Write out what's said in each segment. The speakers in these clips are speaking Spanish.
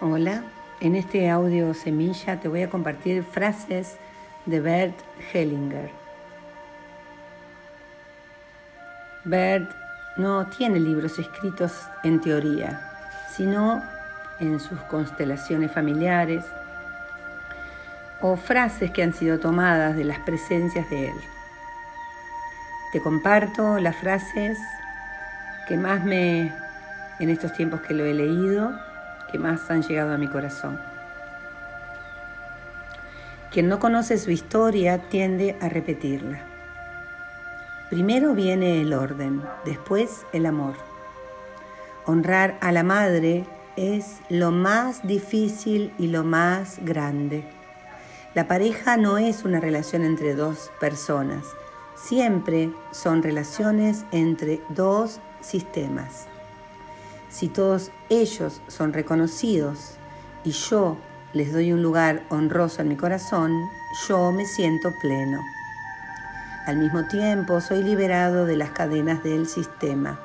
Hola, en este audio semilla te voy a compartir frases de Bert Hellinger. Bert no tiene libros escritos en teoría, sino en sus constelaciones familiares o frases que han sido tomadas de las presencias de él. Te comparto las frases que más me, en estos tiempos que lo he leído, que más han llegado a mi corazón. Quien no conoce su historia tiende a repetirla. Primero viene el orden, después el amor. Honrar a la madre es lo más difícil y lo más grande. La pareja no es una relación entre dos personas, siempre son relaciones entre dos sistemas. Si todos ellos son reconocidos y yo les doy un lugar honroso en mi corazón, yo me siento pleno. Al mismo tiempo, soy liberado de las cadenas del sistema.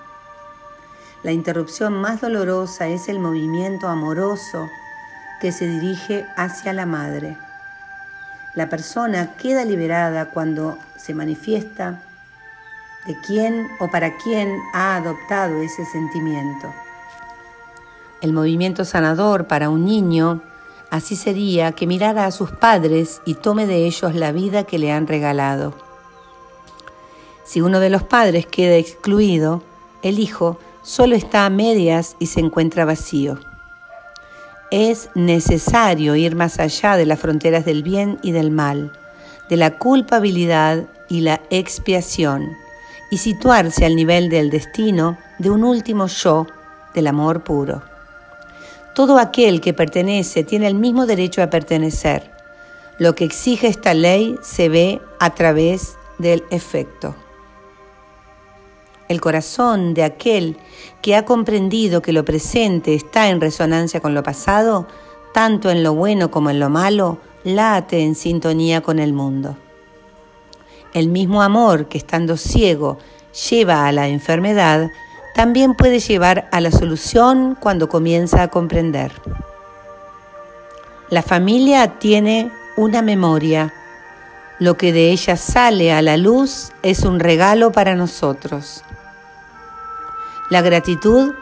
La interrupción más dolorosa es el movimiento amoroso que se dirige hacia la madre. La persona queda liberada cuando se manifiesta de quién o para quién ha adoptado ese sentimiento. El movimiento sanador para un niño así sería que mirara a sus padres y tome de ellos la vida que le han regalado. Si uno de los padres queda excluido, el hijo solo está a medias y se encuentra vacío. Es necesario ir más allá de las fronteras del bien y del mal, de la culpabilidad y la expiación, y situarse al nivel del destino de un último yo del amor puro. Todo aquel que pertenece tiene el mismo derecho a pertenecer. Lo que exige esta ley se ve a través del efecto. El corazón de aquel que ha comprendido que lo presente está en resonancia con lo pasado, tanto en lo bueno como en lo malo, late en sintonía con el mundo. El mismo amor que estando ciego lleva a la enfermedad, también puede llevar a la solución cuando comienza a comprender. La familia tiene una memoria. Lo que de ella sale a la luz es un regalo para nosotros. La gratitud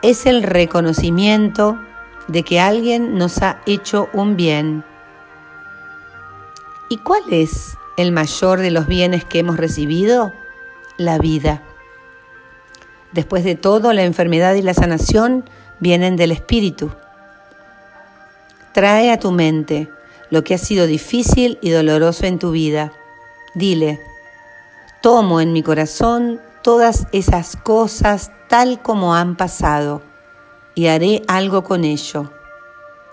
es el reconocimiento de que alguien nos ha hecho un bien. ¿Y cuál es el mayor de los bienes que hemos recibido? La vida. Después de todo, la enfermedad y la sanación vienen del espíritu. Trae a tu mente lo que ha sido difícil y doloroso en tu vida. Dile, tomo en mi corazón todas esas cosas tal como han pasado y haré algo con ello.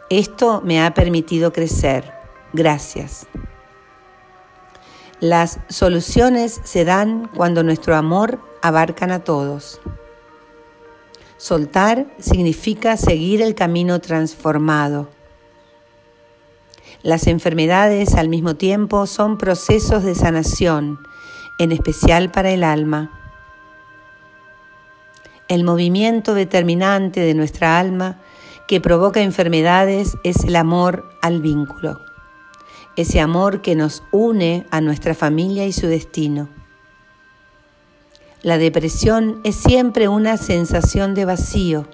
Esto me ha permitido crecer. Gracias. Las soluciones se dan cuando nuestro amor abarcan a todos. Soltar significa seguir el camino transformado. Las enfermedades al mismo tiempo son procesos de sanación, en especial para el alma. El movimiento determinante de nuestra alma que provoca enfermedades es el amor al vínculo ese amor que nos une a nuestra familia y su destino. La depresión es siempre una sensación de vacío,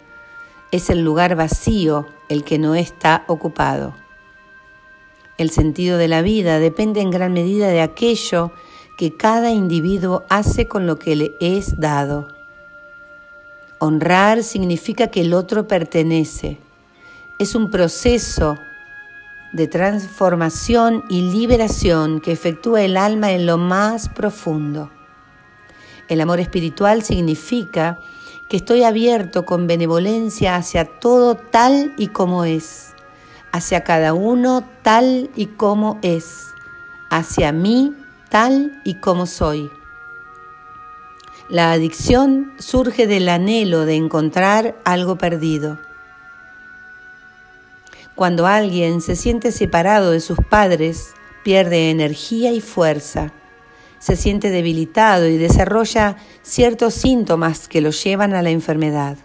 es el lugar vacío el que no está ocupado. El sentido de la vida depende en gran medida de aquello que cada individuo hace con lo que le es dado. Honrar significa que el otro pertenece. Es un proceso de transformación y liberación que efectúa el alma en lo más profundo. El amor espiritual significa que estoy abierto con benevolencia hacia todo tal y como es, hacia cada uno tal y como es, hacia mí tal y como soy. La adicción surge del anhelo de encontrar algo perdido. Cuando alguien se siente separado de sus padres, pierde energía y fuerza, se siente debilitado y desarrolla ciertos síntomas que lo llevan a la enfermedad.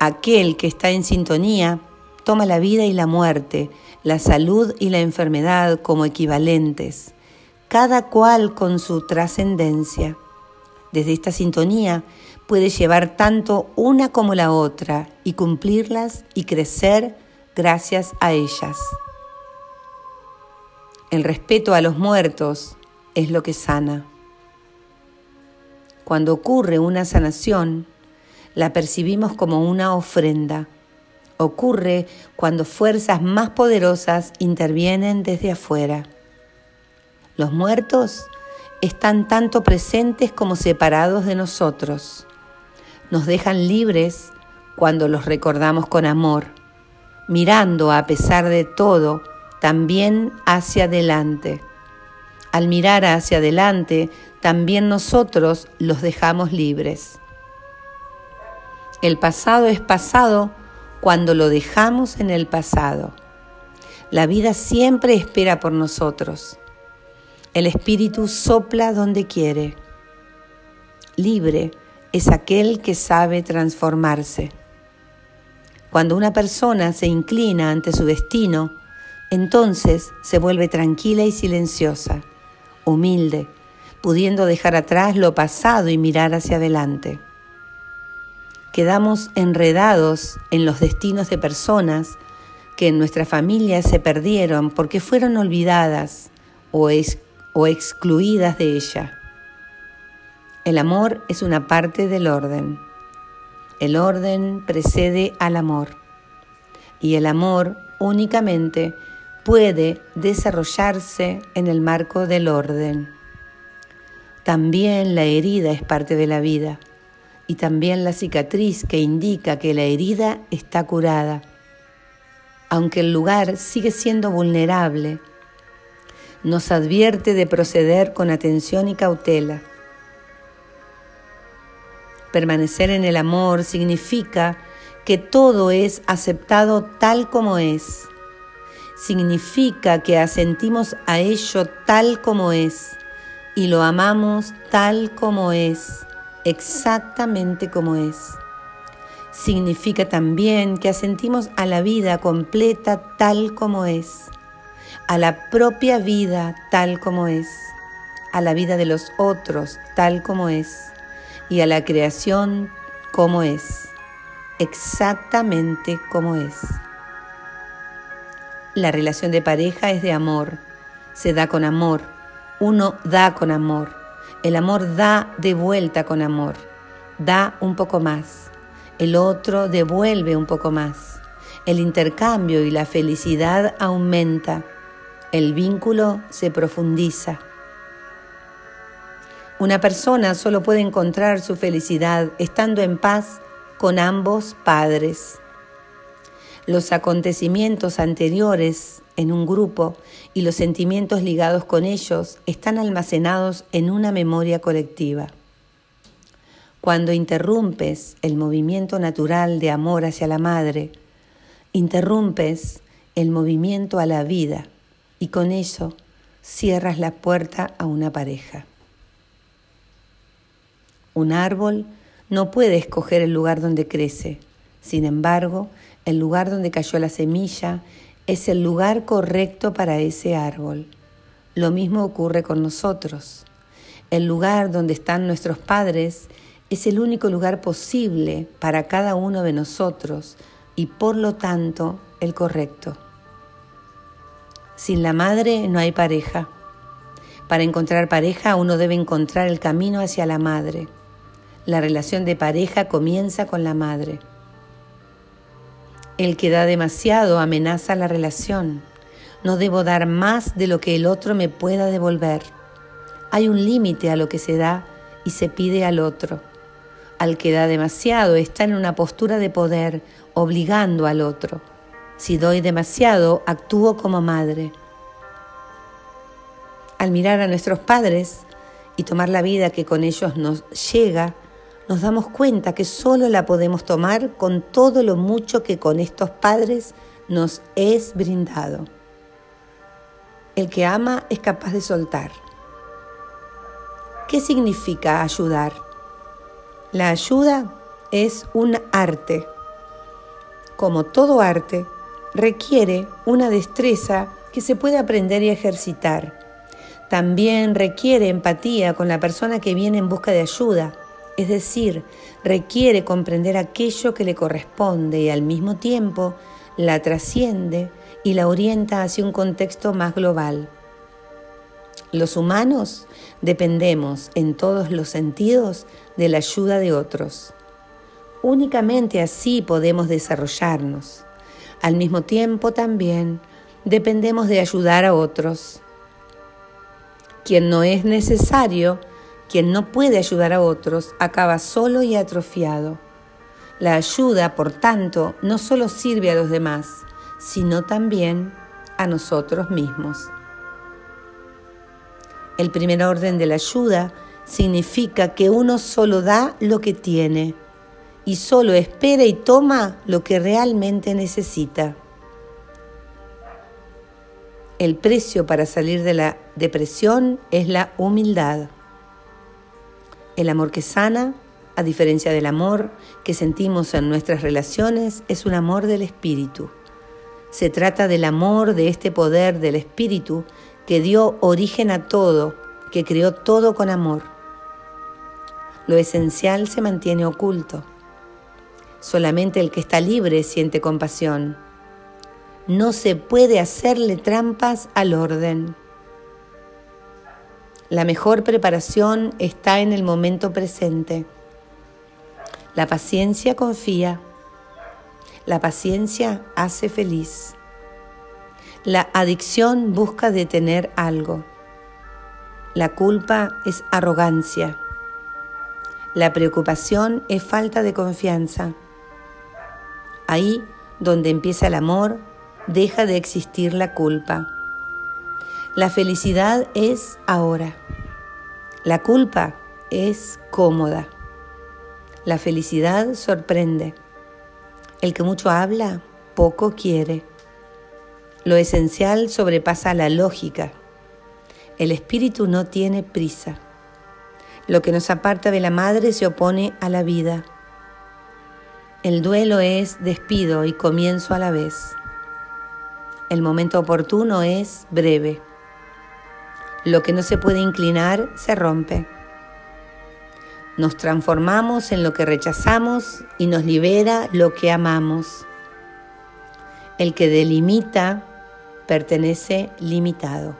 Aquel que está en sintonía toma la vida y la muerte, la salud y la enfermedad como equivalentes, cada cual con su trascendencia. Desde esta sintonía puede llevar tanto una como la otra y cumplirlas y crecer gracias a ellas. El respeto a los muertos es lo que sana. Cuando ocurre una sanación, la percibimos como una ofrenda. Ocurre cuando fuerzas más poderosas intervienen desde afuera. Los muertos están tanto presentes como separados de nosotros. Nos dejan libres cuando los recordamos con amor, mirando a pesar de todo también hacia adelante. Al mirar hacia adelante, también nosotros los dejamos libres. El pasado es pasado cuando lo dejamos en el pasado. La vida siempre espera por nosotros. El Espíritu sopla donde quiere. Libre es aquel que sabe transformarse. Cuando una persona se inclina ante su destino, entonces se vuelve tranquila y silenciosa, humilde, pudiendo dejar atrás lo pasado y mirar hacia adelante quedamos enredados en los destinos de personas que en nuestra familia se perdieron porque fueron olvidadas o, o excluidas de ella. El amor es una parte del orden. El orden precede al amor y el amor únicamente puede desarrollarse en el marco del orden. También la herida es parte de la vida y también la cicatriz que indica que la herida está curada, aunque el lugar sigue siendo vulnerable. Nos advierte de proceder con atención y cautela. Permanecer en el amor significa que todo es aceptado tal como es. Significa que asentimos a ello tal como es y lo amamos tal como es exactamente como es. Significa también que asentimos a la vida completa tal como es, a la propia vida tal como es, a la vida de los otros tal como es y a la creación como es, exactamente como es. La relación de pareja es de amor, se da con amor, uno da con amor el amor da de vuelta con amor, da un poco más. El otro devuelve un poco más. El intercambio y la felicidad aumenta. El vínculo se profundiza. Una persona solo puede encontrar su felicidad estando en paz con ambos padres. Los acontecimientos anteriores en un grupo y los sentimientos ligados con ellos están almacenados en una memoria colectiva. Cuando interrumpes el movimiento natural de amor hacia la madre, interrumpes el movimiento a la vida y con eso cierras la puerta a una pareja. Un árbol no puede escoger el lugar donde crece, sin embargo, el lugar donde cayó la semilla es el lugar correcto para ese árbol. Lo mismo ocurre con nosotros. El lugar donde están nuestros padres es el único lugar posible para cada uno de nosotros y por lo tanto el correcto. Sin la madre no hay pareja. Para encontrar pareja uno debe encontrar el camino hacia la madre. La relación de pareja comienza con la madre. El que da demasiado amenaza la relación. No debo dar más de lo que el otro me pueda devolver. Hay un límite a lo que se da y se pide al otro. Al que da demasiado está en una postura de poder, obligando al otro. Si doy demasiado, actúo como madre. Al mirar a nuestros padres y tomar la vida que con ellos nos llega, nos damos cuenta que solo la podemos tomar con todo lo mucho que con estos padres nos es brindado. El que ama es capaz de soltar. ¿Qué significa ayudar? La ayuda es un arte, como todo arte, requiere una destreza que se puede aprender y ejercitar. También requiere empatía con la persona que viene en busca de ayuda, es decir, requiere comprender aquello que le corresponde y al mismo tiempo la trasciende y la orienta hacia un contexto más global. Los humanos dependemos en todos los sentidos de la ayuda de otros. Únicamente así podemos desarrollarnos. Al mismo tiempo también dependemos de ayudar a otros. Quien no es necesario, quien no puede ayudar a otros, acaba solo y atrofiado. La ayuda, por tanto, no solo sirve a los demás, sino también a nosotros mismos. El primer orden de la ayuda significa que uno solo da lo que tiene y solo espera y toma lo que realmente necesita. El precio para salir de la depresión es la humildad. El amor que sana, a diferencia del amor que sentimos en nuestras relaciones, es un amor del espíritu. Se trata del amor de este poder del espíritu que dio origen a todo, que creó todo con amor. Lo esencial se mantiene oculto. Solamente el que está libre siente compasión. No se puede hacerle trampas al orden. La mejor preparación está en el momento presente. La paciencia confía. La paciencia hace feliz. La adicción busca detener algo. La culpa es arrogancia. La preocupación es falta de confianza. Ahí donde empieza el amor, deja de existir la culpa. La felicidad es ahora. La culpa es cómoda. La felicidad sorprende. El que mucho habla, poco quiere. Lo esencial sobrepasa la lógica. El espíritu no tiene prisa. Lo que nos aparta de la madre se opone a la vida. El duelo es despido y comienzo a la vez. El momento oportuno es breve. Lo que no se puede inclinar se rompe. Nos transformamos en lo que rechazamos y nos libera lo que amamos. El que delimita pertenece limitado.